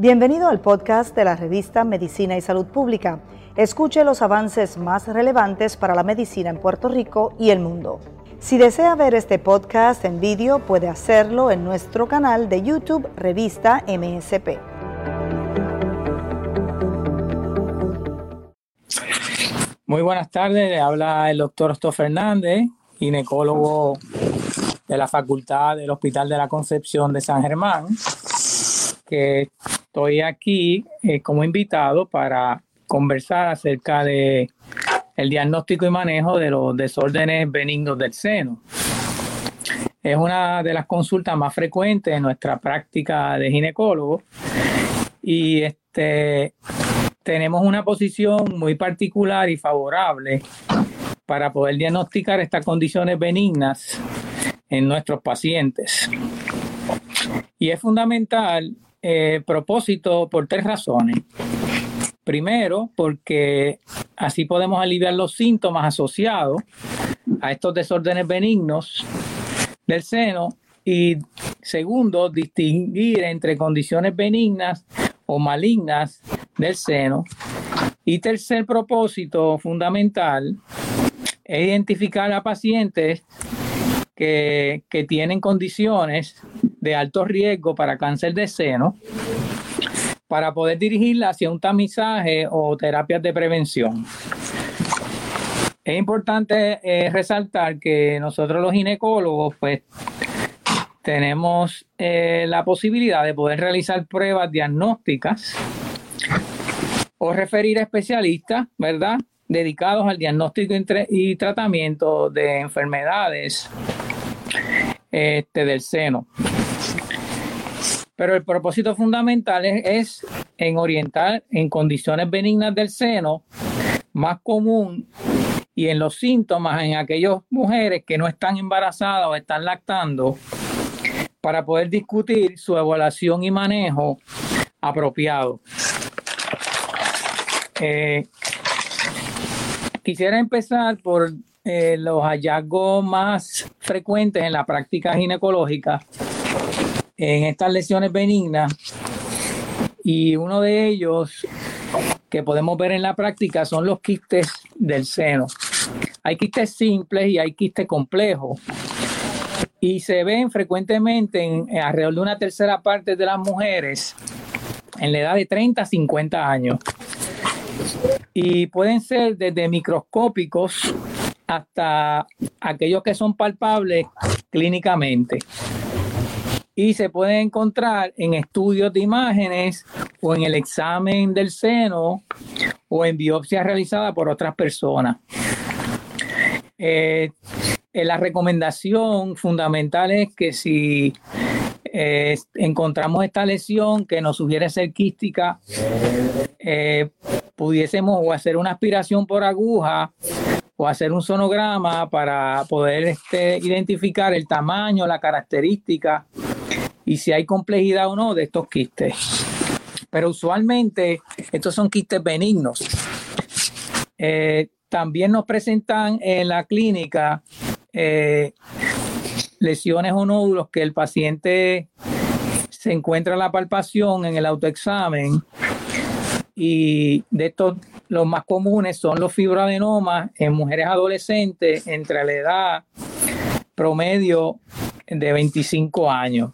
Bienvenido al podcast de la revista Medicina y Salud Pública. Escuche los avances más relevantes para la medicina en Puerto Rico y el mundo. Si desea ver este podcast en vídeo, puede hacerlo en nuestro canal de YouTube Revista MSP. Muy buenas tardes, habla el doctor Osto Fernández, ginecólogo de la Facultad del Hospital de la Concepción de San Germán, que estoy aquí eh, como invitado para conversar acerca de el diagnóstico y manejo de los desórdenes benignos del seno. Es una de las consultas más frecuentes en nuestra práctica de ginecólogo y este tenemos una posición muy particular y favorable para poder diagnosticar estas condiciones benignas en nuestros pacientes. Y es fundamental eh, propósito por tres razones. Primero, porque así podemos aliviar los síntomas asociados a estos desórdenes benignos del seno. Y segundo, distinguir entre condiciones benignas o malignas del seno. Y tercer propósito fundamental es identificar a pacientes que, tienen condiciones de alto riesgo para cáncer de seno para poder dirigirla hacia un tamizaje o terapias de prevención. Es importante eh, resaltar que nosotros los ginecólogos pues tenemos eh, la posibilidad de poder realizar pruebas diagnósticas o referir a especialistas, ¿verdad? Dedicados al diagnóstico y tratamiento de enfermedades este, del seno. Pero el propósito fundamental es, en orientar en condiciones benignas del seno, más común y en los síntomas en aquellas mujeres que no están embarazadas o están lactando, para poder discutir su evaluación y manejo apropiado. Eh, quisiera empezar por eh, los hallazgos más frecuentes en la práctica ginecológica en estas lesiones benignas y uno de ellos que podemos ver en la práctica son los quistes del seno. Hay quistes simples y hay quistes complejos y se ven frecuentemente en, alrededor de una tercera parte de las mujeres en la edad de 30 a 50 años. Y pueden ser desde microscópicos hasta aquellos que son palpables clínicamente y se puede encontrar en estudios de imágenes o en el examen del seno o en biopsias realizadas por otras personas. Eh, eh, la recomendación fundamental es que si eh, encontramos esta lesión que nos sugiere ser quística, pudiésemos o hacer una aspiración por aguja o hacer un sonograma para poder este, identificar el tamaño, la característica y si hay complejidad o no de estos quistes. Pero usualmente estos son quistes benignos. Eh, también nos presentan en la clínica eh, lesiones o nódulos que el paciente se encuentra en la palpación en el autoexamen y de estos los más comunes son los fibroadenomas en mujeres adolescentes entre la edad promedio de 25 años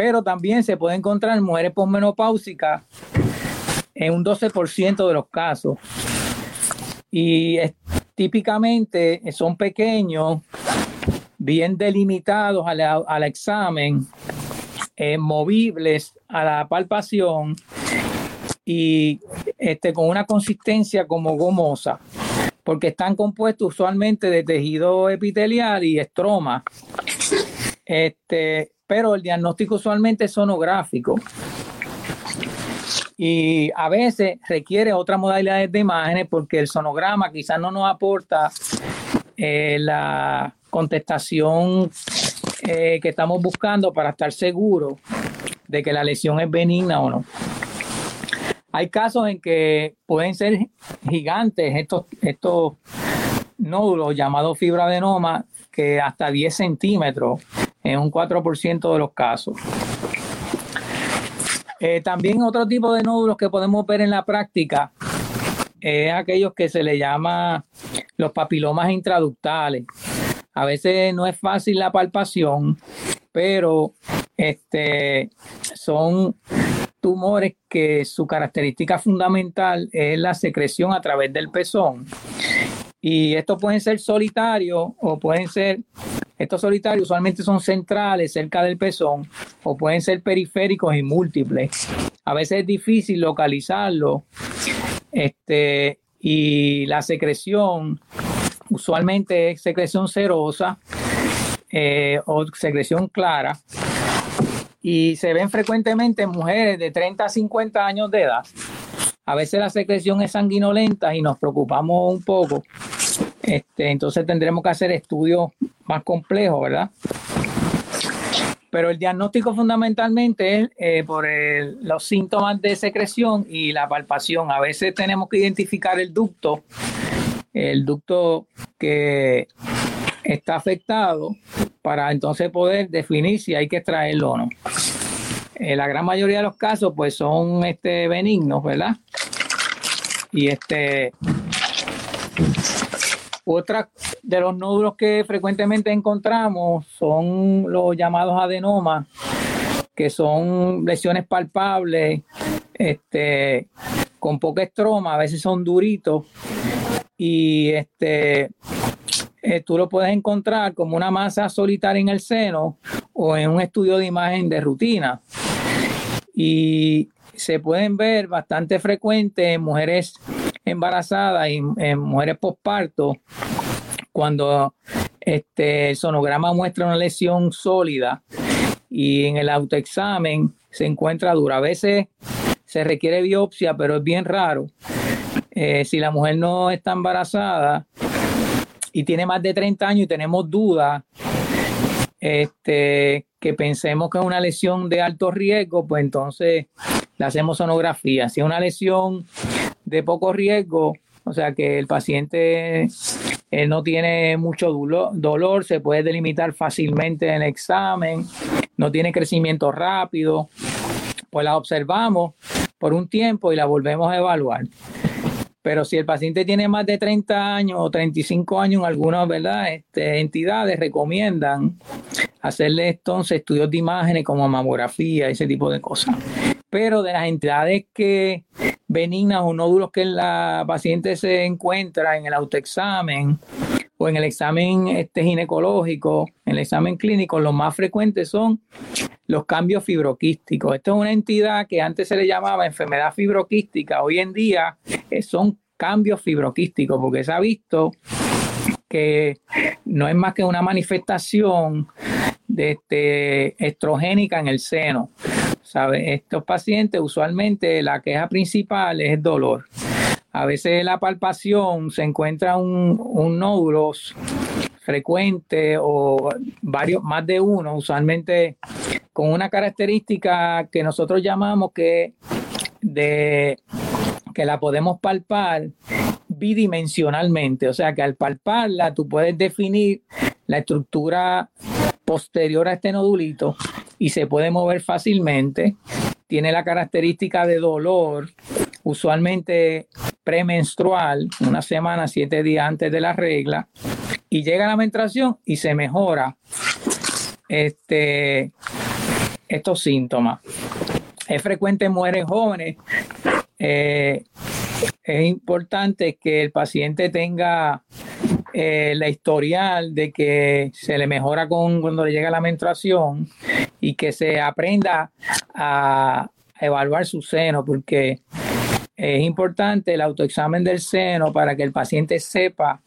pero también se puede encontrar en mujeres posmenopáusicas en un 12% de los casos. Y típicamente son pequeños, bien delimitados al, examen, eh, movibles a la palpación y este, con una consistencia como gomosa, porque están compuestos usualmente de tejido epitelial y estroma. Este, pero el diagnóstico usualmente es sonográfico y a veces requiere otras modalidades de imágenes porque el sonograma quizás no nos aporta eh, la contestación eh, que estamos buscando para estar seguros de que la lesión es benigna o no. Hay casos en que pueden ser gigantes estos, estos nódulos llamados fibroadenoma que hasta 10 centímetros en un 4% de los casos. Eh, también otro tipo de nódulos que podemos ver en la práctica es aquellos que se le llama los papilomas intraductales. A veces no es fácil la palpación, pero este, son tumores que su característica fundamental es la secreción a través del pezón. Y estos pueden ser solitarios o pueden ser, estos solitarios usualmente son centrales cerca del pezón o pueden ser periféricos y múltiples. A veces es difícil localizarlo. Este, y la secreción usualmente es secreción cerosa eh, o secreción clara y se ven frecuentemente en mujeres de 30 a 50 años de edad. A veces la secreción es sanguinolenta y nos preocupamos un poco. Este, entonces tendremos que hacer estudios más complejos, ¿verdad? Pero el diagnóstico fundamentalmente es eh, por los síntomas de secreción y la palpación. A veces tenemos que identificar el ducto, el ducto que está afectado para entonces poder definir si hay que extraerlo o no. En la gran mayoría de los casos pues son este, benignos, ¿verdad? Y este otra de los nódulos que frecuentemente encontramos son los llamados adenomas, que son lesiones palpables, este, con poca estroma, a veces son duritos y este eh, tú lo puedes encontrar como una masa solitaria en el seno o en un estudio de imagen de rutina. Y se pueden ver bastante frecuente en mujeres embarazadas y en mujeres posparto cuando este, el sonograma muestra una lesión sólida y en el autoexamen se encuentra dura. A veces se requiere biopsia, pero es bien raro. Eh, si la mujer no está embarazada, y tiene más de 30 años y tenemos dudas este, que pensemos que es una lesión de alto riesgo, pues entonces le hacemos sonografía. Si es una lesión de poco riesgo, o sea que el paciente no tiene mucho dolor, se puede delimitar fácilmente en el examen, no tiene crecimiento rápido, pues la observamos por un tiempo y la volvemos a evaluar. Pero si el paciente tiene más de 30 años o 35 años, algunas ¿verdad? Este, entidades recomiendan hacerle entonces estudios de imágenes como mamografía, ese tipo de cosas. Pero de las entidades que benignas o nódulos que la paciente se encuentra en el autoexamen o en el examen este, ginecológico, en el examen clínico, los más frecuentes son los cambios fibroquísticos. Esto es una entidad que antes se le llamaba enfermedad fibroquística, hoy en día eh, son cambios fibroquísticos, porque se ha visto que no es más que una manifestación de este, estrogénica en el seno. ¿Sabe? Estos pacientes usualmente la queja principal es dolor. A veces la palpación se encuentra un, un nódulo frecuente o varios, más de uno, usualmente con una característica que nosotros llamamos que de que la podemos palpar bidimensionalmente, o sea que al palparla tú puedes definir la estructura posterior a este nodulito y se puede mover fácilmente. Tiene la característica de dolor, usualmente premenstrual, una semana, siete días antes de la regla, y llega la menstruación y se mejora este, estos síntomas. Es frecuente en mujeres jóvenes. Eh, es importante que el paciente tenga eh, la historial de que se le mejora con cuando le llega la menstruación y que se aprenda a evaluar su seno, porque es importante el autoexamen del seno para que el paciente sepa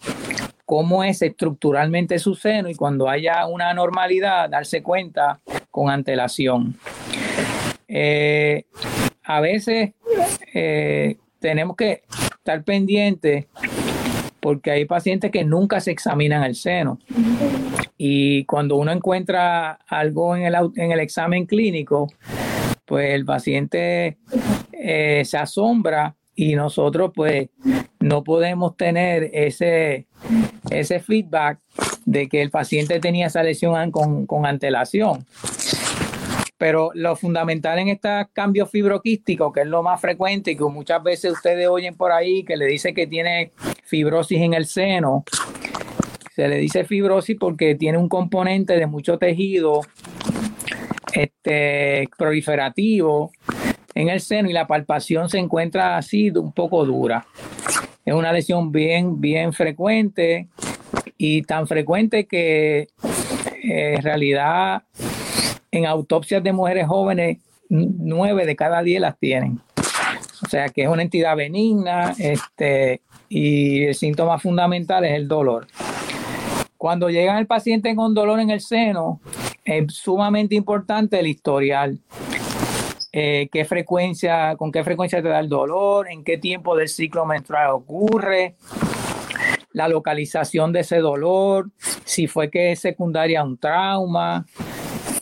cómo es estructuralmente su seno y cuando haya una anormalidad darse cuenta con antelación. Eh, a veces eh, tenemos que estar pendientes porque hay pacientes que nunca se examinan el seno. Y cuando uno encuentra algo en el, en el examen clínico, pues el paciente eh, se asombra y nosotros pues no podemos tener ese, ese feedback de que el paciente tenía esa lesión con, con antelación. Pero lo fundamental en estos cambios fibroquísticos, que es lo más frecuente y que muchas veces ustedes oyen por ahí, que le dice que tiene fibrosis en el seno, se le dice fibrosis porque tiene un componente de mucho tejido este, proliferativo en el seno y la palpación se encuentra así un poco dura. Es una lesión bien, bien frecuente y tan frecuente que eh, en realidad en autopsias de mujeres jóvenes, nueve de cada diez las tienen. O sea que es una entidad benigna este, y el síntoma fundamental es el dolor. Cuando llega el paciente con dolor en el seno, es sumamente importante el historial. Eh, qué frecuencia, con qué frecuencia te da el dolor, en qué tiempo del ciclo menstrual ocurre, la localización de ese dolor, si fue que es secundaria a un trauma,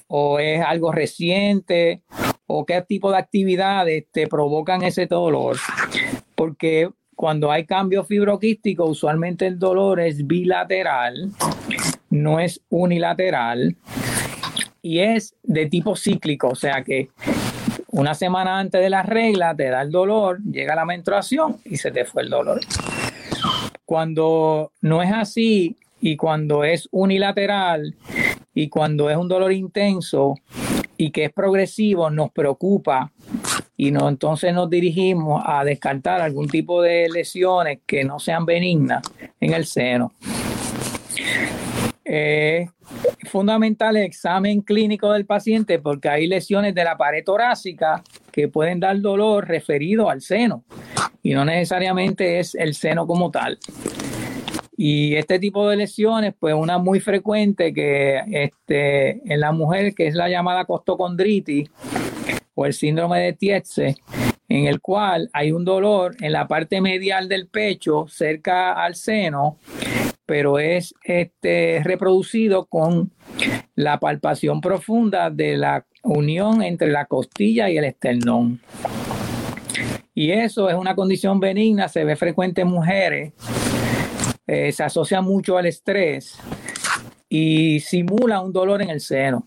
o es algo reciente o qué tipo de actividades te provocan ese dolor. Porque cuando hay cambio fibroquístico, usualmente el dolor es bilateral, no es unilateral y es de tipo cíclico, o sea que una semana antes de la regla te da el dolor, llega la menstruación y se te fue el dolor. Cuando no es así y cuando es unilateral, y cuando es un dolor intenso y que es progresivo, nos preocupa y no, entonces nos dirigimos a descartar algún tipo de lesiones que no sean benignas en el seno. Es fundamental el examen clínico del paciente porque hay lesiones de la pared torácica que pueden dar dolor referido al seno y no necesariamente es el seno como tal. Y este tipo de lesiones, pues una muy frecuente que este, en la mujer, que es la llamada costocondritis o el síndrome de Tietze, en el cual hay un dolor en la parte medial del pecho, cerca al seno, pero es este, reproducido con la palpación profunda de la unión entre la costilla y el esternón. Y eso es una condición benigna, se ve frecuente en mujeres eh, se asocia mucho al estrés y simula un dolor en el seno.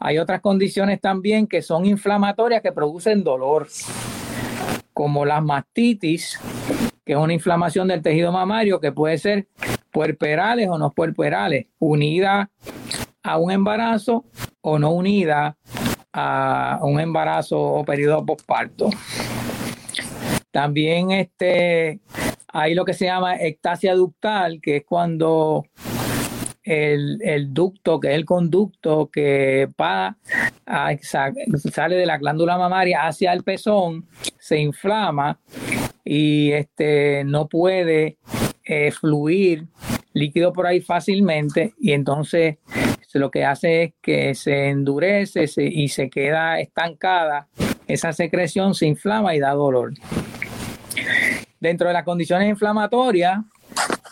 Hay otras condiciones también que son inflamatorias que producen dolor, como la mastitis, que es una inflamación del tejido mamario que puede ser puerperales o no puerperales, unida a un embarazo o no unida a un embarazo o periodo postparto. También este, hay lo que se llama ectasia ductal, que es cuando el, ducto, que es el conducto que va sale de la glándula mamaria hacia el pezón, se inflama y este, no puede eh, fluir líquido por ahí fácilmente y entonces lo que hace es que se endurece y se queda estancada, esa secreción se inflama y da dolor. Dentro de las condiciones inflamatorias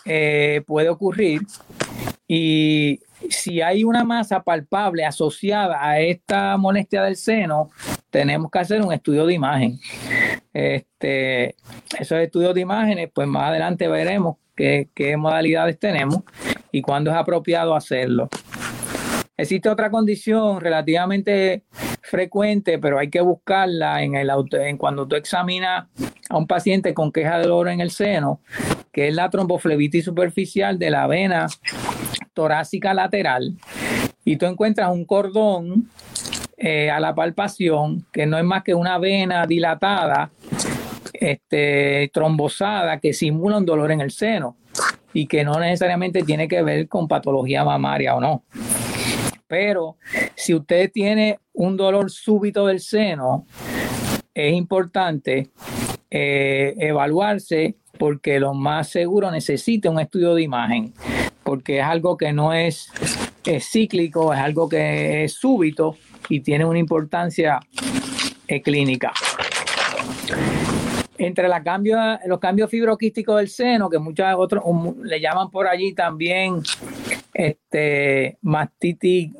eh, puede ocurrir y si hay una masa palpable asociada a esta molestia del seno, tenemos que hacer un estudio de imagen. Este, esos estudios de imágenes, pues más adelante veremos qué, modalidades tenemos y cuándo es apropiado hacerlo. Existe otra condición relativamente frecuente, pero hay que buscarla en el en cuando tú examinas a un paciente con queja de dolor en el seno, que es la tromboflebitis superficial de la vena torácica lateral. Y tú encuentras un cordón eh, a la palpación, que no es más que una vena dilatada, este, trombosada, que simula un dolor en el seno y que no necesariamente tiene que ver con patología mamaria o no. Pero si usted tiene un dolor súbito del seno, es importante eh, evaluarse porque lo más seguro necesita un estudio de imagen, porque es algo que no es, cíclico, es algo que es súbito y tiene una importancia eh, clínica. Entre los cambios fibroquísticos del seno, que muchos otros le llaman por allí también este, mastitis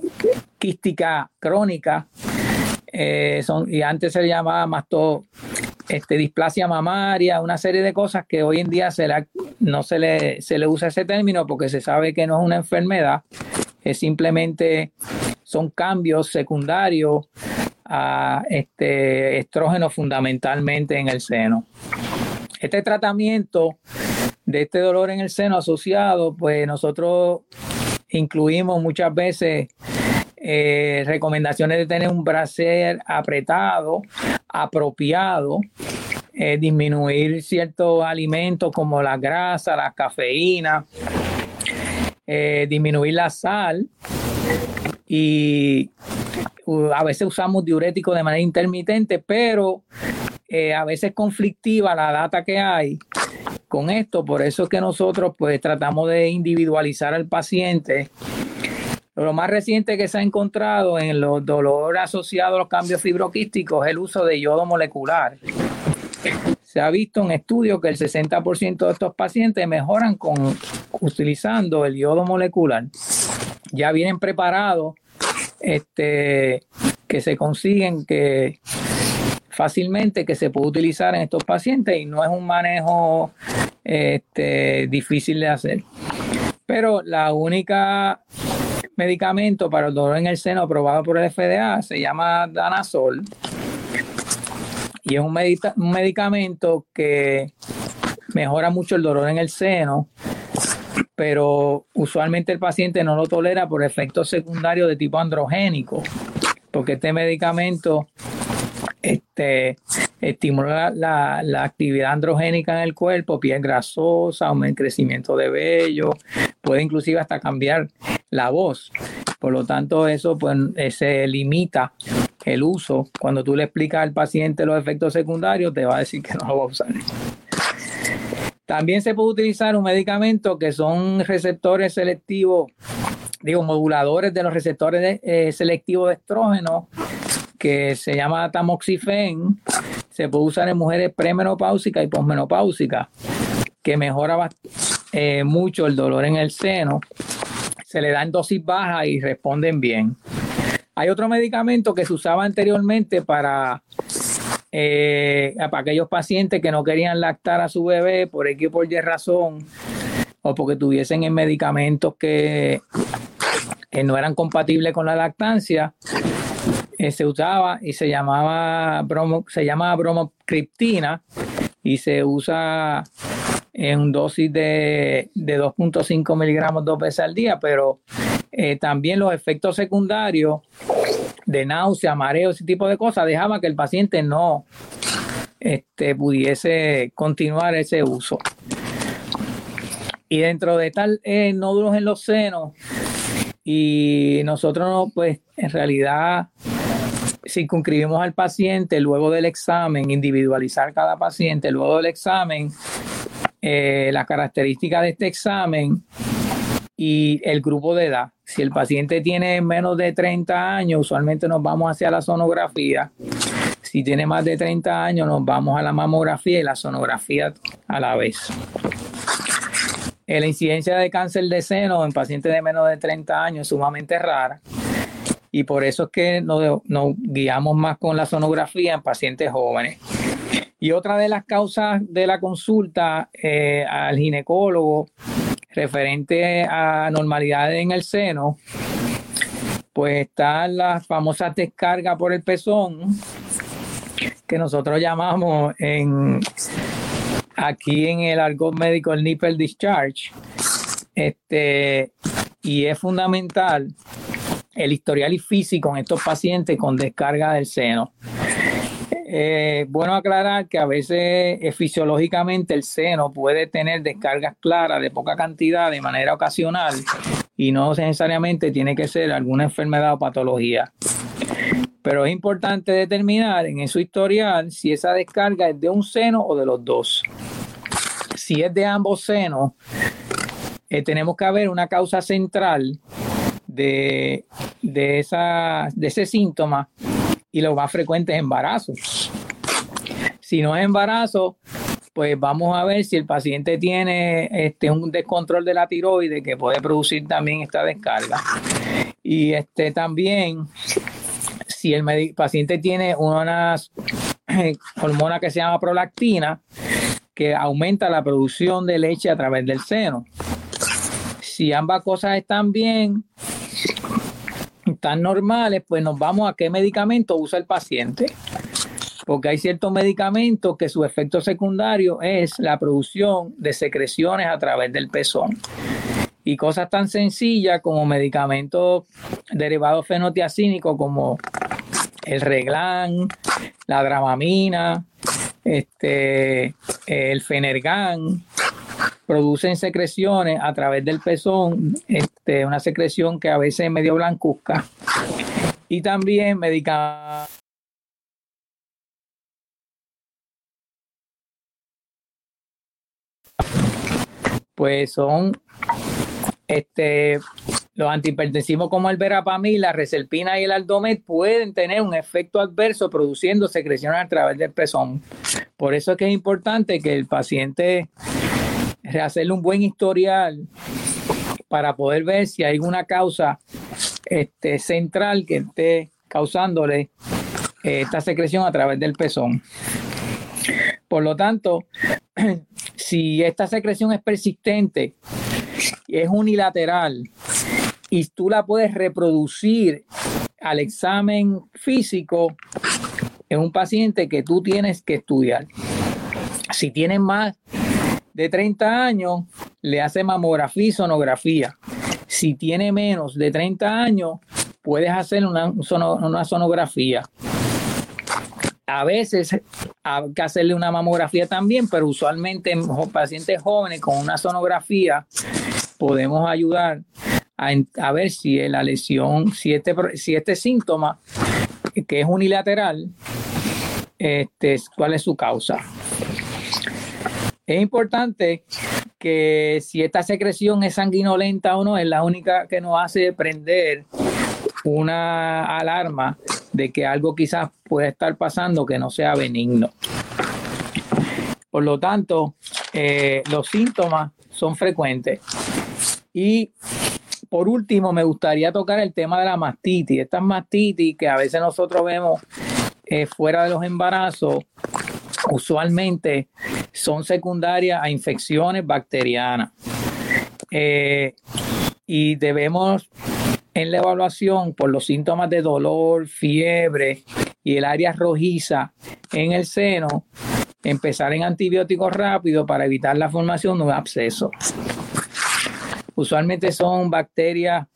quística crónica, eh, son, y antes se llamaba masto, este, displasia mamaria, una serie de cosas que hoy en día se no se le, se le usa ese término porque se sabe que no es una enfermedad, es simplemente son cambios secundarios a este estrógeno fundamentalmente en el seno. Este tratamiento de este dolor en el seno asociado, pues nosotros incluimos muchas veces eh, recomendaciones de tener un brasier apretado, apropiado, eh, disminuir ciertos alimentos como la grasa, la cafeína, eh, disminuir la sal y a veces usamos diuréticos de manera intermitente, pero a veces conflictiva la data que hay con esto, por eso es que nosotros pues tratamos de individualizar al paciente lo más reciente que se ha encontrado en los dolores asociados a los cambios fibroquísticos es el uso de yodo molecular. Se ha visto en estudios que el 60% de estos pacientes mejoran con utilizando el yodo molecular. Ya vienen preparados, este, que se consiguen que fácilmente que se puede utilizar en estos pacientes y no es un manejo este, difícil de hacer. Pero la única medicamento para el dolor en el seno aprobado por el FDA, se llama Danazol. Y es un, un medicamento que mejora mucho el dolor en el seno, pero usualmente el paciente no lo tolera por efectos secundarios de tipo androgénico, porque este medicamento este, estimula la, actividad androgénica en el cuerpo, piel grasosa, aumenta el crecimiento de vello, puede inclusive hasta cambiar la voz. Por lo tanto, eso pues, eh, se limita el uso. Cuando tú le explicas al paciente los efectos secundarios, te va a decir que no lo va a usar. También se puede utilizar un medicamento que son receptores selectivos, digo, moduladores de los receptores eh, selectivos de estrógeno que se llama tamoxifen, se puede usar en mujeres premenopáusicas y posmenopáusicas, que mejora eh, mucho el dolor en el seno. Se le dan dosis bajas y responden bien. Hay otro medicamento que se usaba anteriormente para, eh, para aquellos pacientes que no querían lactar a su bebé por X o por Y razón o porque tuviesen en medicamentos que, que no eran compatibles con la lactancia eh, se usaba y se llamaba bromo, se llama bromocriptina y se usa en dosis de, de 2.5 miligramos dos veces al día, pero eh, también los efectos secundarios de náusea, mareo, ese tipo de cosas, dejaban que el paciente no este, pudiese continuar ese uso. Y dentro de tal eh, nódulos en los senos, y nosotros, pues, en realidad circunscribimos al paciente luego del examen, individualizar cada paciente luego del examen, eh, las características de este examen y el grupo de edad. Si el paciente tiene menos de 30 años, usualmente nos vamos hacia la sonografía. Si tiene más de 30 años, nos vamos a la mamografía y la sonografía a la vez. La incidencia de cáncer de seno en pacientes de menos de 30 años es sumamente rara y por eso es que nos, guiamos más con la sonografía en pacientes jóvenes. Y otra de las causas de la consulta eh, al ginecólogo referente a normalidades en el seno, pues están las famosas descargas por el pezón, que nosotros llamamos en, aquí en el argot médico el nipple discharge. Este, y es fundamental el historial y físico en estos pacientes con descarga del seno. Eh, bueno aclarar que a veces eh, fisiológicamente el seno puede tener descargas claras de poca cantidad de manera ocasional y no necesariamente tiene que ser alguna enfermedad o patología. Pero es importante determinar en su historial si esa descarga es de un seno o de los dos. Si es de ambos senos, eh, tenemos que haber una causa central de, esa, de ese síntoma y lo más frecuente es embarazo. Si no es embarazo, pues vamos a ver si el paciente tiene este, un descontrol de la tiroide que puede producir también esta descarga. Y este también, si el paciente tiene unas hormona que se llama prolactina, que aumenta la producción de leche a través del seno. Si ambas cosas están bien, están normales, pues nos vamos a qué medicamento usa el paciente. Porque hay ciertos medicamentos que su efecto secundario es la producción de secreciones a través del pezón. Y cosas tan sencillas como medicamentos derivados fenotiacínicos como el Reglan, la Dramamina, este, el Fenergan, producen secreciones a través del pezón, este, una secreción que a veces es medio blancuzca. Y también medicamentos pues son este, los antihipertensivos como el verapamil, la reserpina y el aldomet pueden tener un efecto adverso produciendo secreciones a través del pezón. Por eso es que es importante que el paciente hacerle un buen historial para poder ver si hay una causa este, central que esté causándole eh, esta secreción a través del pezón. Por lo tanto, si esta secreción es persistente, es unilateral y tú la puedes reproducir al examen físico, es un paciente que tú tienes que estudiar. Si tienes más de 30 años, le hace mamografía y sonografía. Si tiene menos de 30 años, puedes hacer una, una sonografía. A veces hay que hacerle una mamografía también, pero usualmente en pacientes jóvenes con una sonografía podemos ayudar a, ver si la lesión, si este, si este síntoma, que es unilateral, este, cuál es su causa. Es importante que si esta secreción es sanguinolenta o no, es la única que nos hace prender una alarma de que algo quizás puede estar pasando que no sea benigno. Por lo tanto, eh, los síntomas son frecuentes. Y por último, me gustaría tocar el tema de la mastitis. Estas mastitis que a veces nosotros vemos eh, fuera de los embarazos, usualmente son secundarias a infecciones bacterianas. Eh, y debemos en la evaluación por los síntomas de dolor, fiebre y el área rojiza en el seno, empezar en antibióticos rápidos para evitar la formación de un absceso. Usualmente son bacterias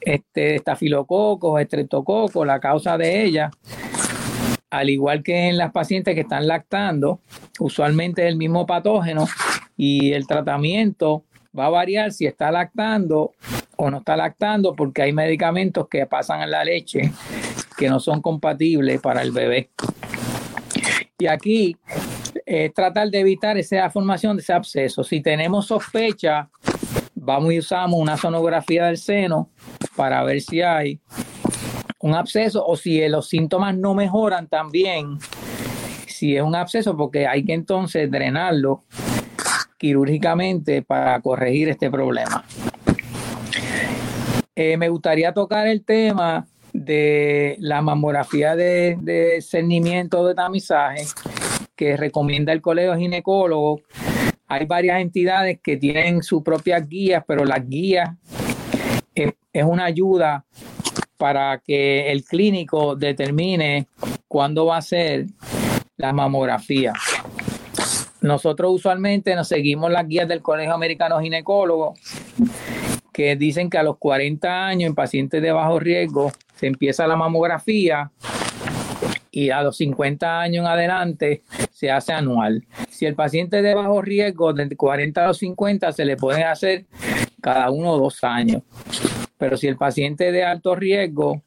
este, estafilococos, estreptococos, la causa de ellas. Al igual que en las pacientes que están lactando, usualmente es el mismo patógeno y el tratamiento va a variar si está lactando o no está lactando porque hay medicamentos que pasan en la leche que no son compatibles para el bebé. Y aquí es tratar de evitar esa formación de ese absceso. Si tenemos sospecha, vamos y usamos una sonografía del seno para ver si hay un absceso o si los síntomas no mejoran también, si es un absceso, porque hay que entonces drenarlo quirúrgicamente para corregir este problema. Eh, me gustaría tocar el tema de la mamografía de, de cernimiento de tamizaje que recomienda el colegio ginecólogo. Hay varias entidades que tienen sus propias guías, pero las guías es, es una ayuda para que el clínico determine cuándo va a ser la mamografía. Nosotros usualmente nos seguimos las guías del Colegio Americano Ginecólogo que dicen que a los 40 años en pacientes de bajo riesgo se empieza la mamografía y a los 50 años en adelante se hace anual. Si el paciente es de bajo riesgo, de 40 a los 50 se le puede hacer cada uno o dos años. Pero si el paciente de alto riesgo,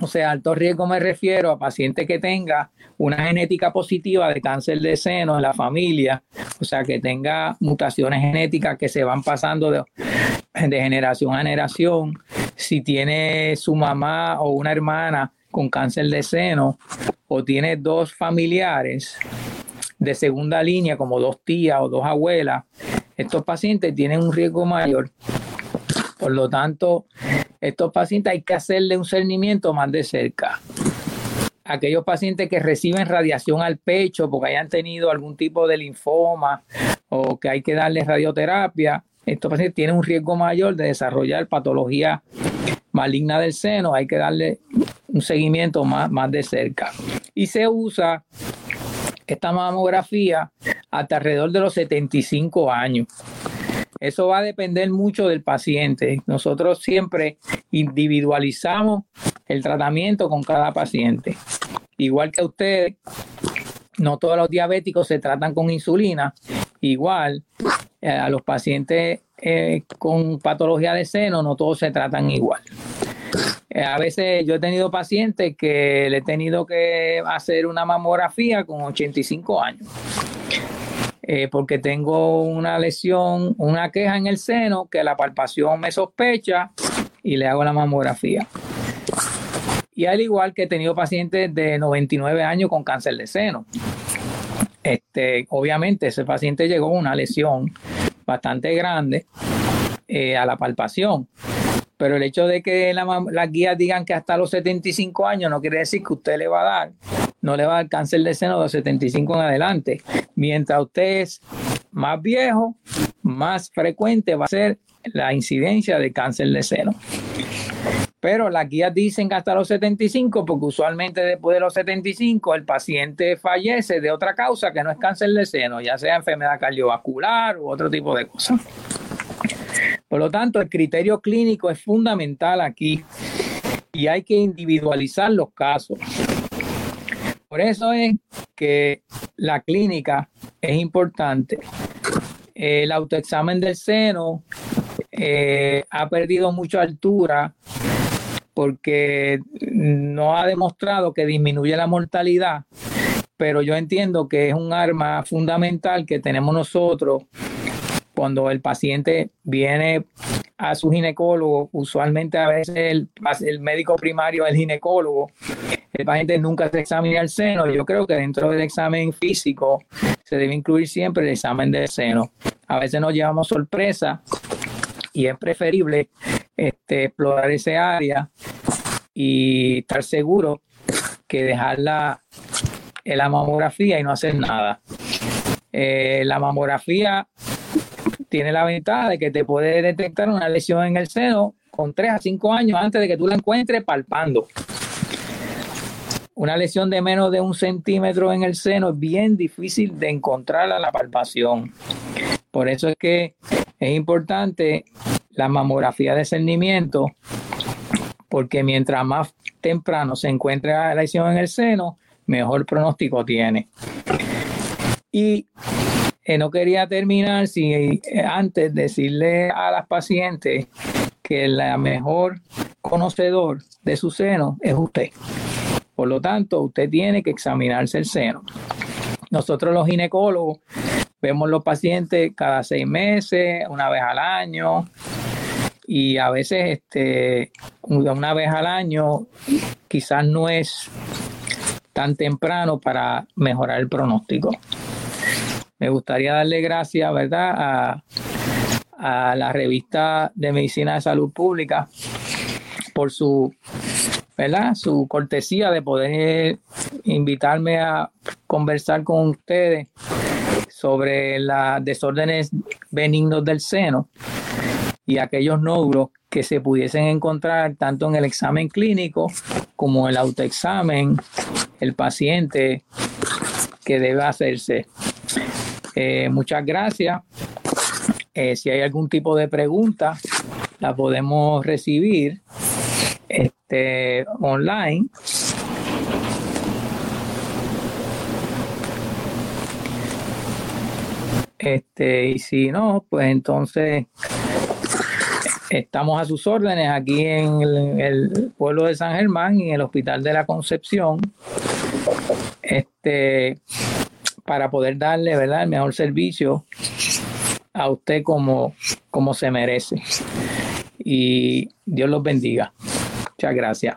o sea, alto riesgo me refiero a paciente que tenga una genética positiva de cáncer de seno en la familia, o sea, que tenga mutaciones genéticas que se van pasando de, de generación a generación. Si tiene su mamá o una hermana con cáncer de seno o tiene dos familiares de segunda línea, como dos tías o dos abuelas, estos pacientes tienen un riesgo mayor. Por lo tanto, estos pacientes hay que hacerle un cernimiento más de cerca. aquellos pacientes que reciben radiación al pecho porque hayan tenido algún tipo de linfoma o que hay que darles radioterapia, estos pacientes tienen un riesgo mayor de desarrollar patología maligna del seno, hay que darle un seguimiento más, más de cerca. Y se usa esta mamografía hasta alrededor de los 75 años. Eso va a depender mucho del paciente. Nosotros siempre individualizamos el tratamiento con cada paciente. Igual que ustedes, no todos los diabéticos se tratan con insulina. Igual eh, a los pacientes eh, con patología de seno, no todos se tratan igual. Eh, a veces yo he tenido pacientes que le he tenido que hacer una mamografía con 85 años. Porque tengo una lesión, una queja en el seno que la palpación me sospecha y le hago la mamografía. Y al igual que he tenido pacientes de 99 años con cáncer de seno. Este, obviamente ese paciente llegó con una lesión bastante grande eh, a la palpación. Pero el hecho de que las guías digan que hasta los 75 años no quiere decir que usted le va a dar, no le va a dar cáncer de seno de los 75 en adelante. Mientras usted es más viejo, más frecuente va a ser la incidencia de cáncer de seno. Pero las guías dicen hasta los 75, porque usualmente después de los 75 el paciente fallece de otra causa que no es cáncer de seno, ya sea enfermedad cardiovascular u otro tipo de cosas. Por lo tanto, el criterio clínico es fundamental aquí y hay que individualizar los casos. Por eso es que la clínica es importante. El autoexamen del seno eh, ha perdido mucha altura porque no ha demostrado que disminuye la mortalidad, pero yo entiendo que es un arma fundamental que tenemos nosotros cuando el paciente viene a su ginecólogo, usualmente a veces el, el médico primario el ginecólogo, el paciente nunca se examina el seno. Yo creo que dentro del examen físico se debe incluir siempre el examen del seno. A veces nos llevamos sorpresa y es preferible este, explorar ese área y estar seguro que dejarla en la mamografía y no hacer nada. Eh, la mamografía tiene la ventaja de que te puede detectar una lesión en el seno con 3 a 5 años antes de que tú la encuentres palpando. Una lesión de menos de un centímetro en el seno es bien difícil de encontrar a la palpación. Por eso es que es importante la mamografía de cernimiento, porque mientras más temprano se encuentre la lesión en el seno, mejor pronóstico tiene. Y eh, no quería terminar sin eh, antes decirle a las pacientes que la mejor conocedor de su seno es usted. Por lo tanto, usted tiene que examinarse el seno. Nosotros los ginecólogos vemos los pacientes cada seis meses, una vez al año, y a veces este, una vez al año quizás no es tan temprano para mejorar el pronóstico. Me gustaría darle gracias, ¿verdad?, a, la revista de Medicina de Salud Pública por su, ¿verdad? su cortesía de poder invitarme a conversar con ustedes sobre las desórdenes benignos del seno y aquellos nódulos que se pudiesen encontrar tanto en el examen clínico como el autoexamen, el paciente que debe hacerse. Eh, muchas gracias. Eh, si hay algún tipo de pregunta, la podemos recibir este, online. Este, y si no, pues entonces Estamos a sus órdenes aquí en el, pueblo de San Germán y en el Hospital de la Concepción. Este, para poder darle ¿verdad? el mejor servicio a usted como, como se merece. Y Dios los bendiga. Muchas gracias.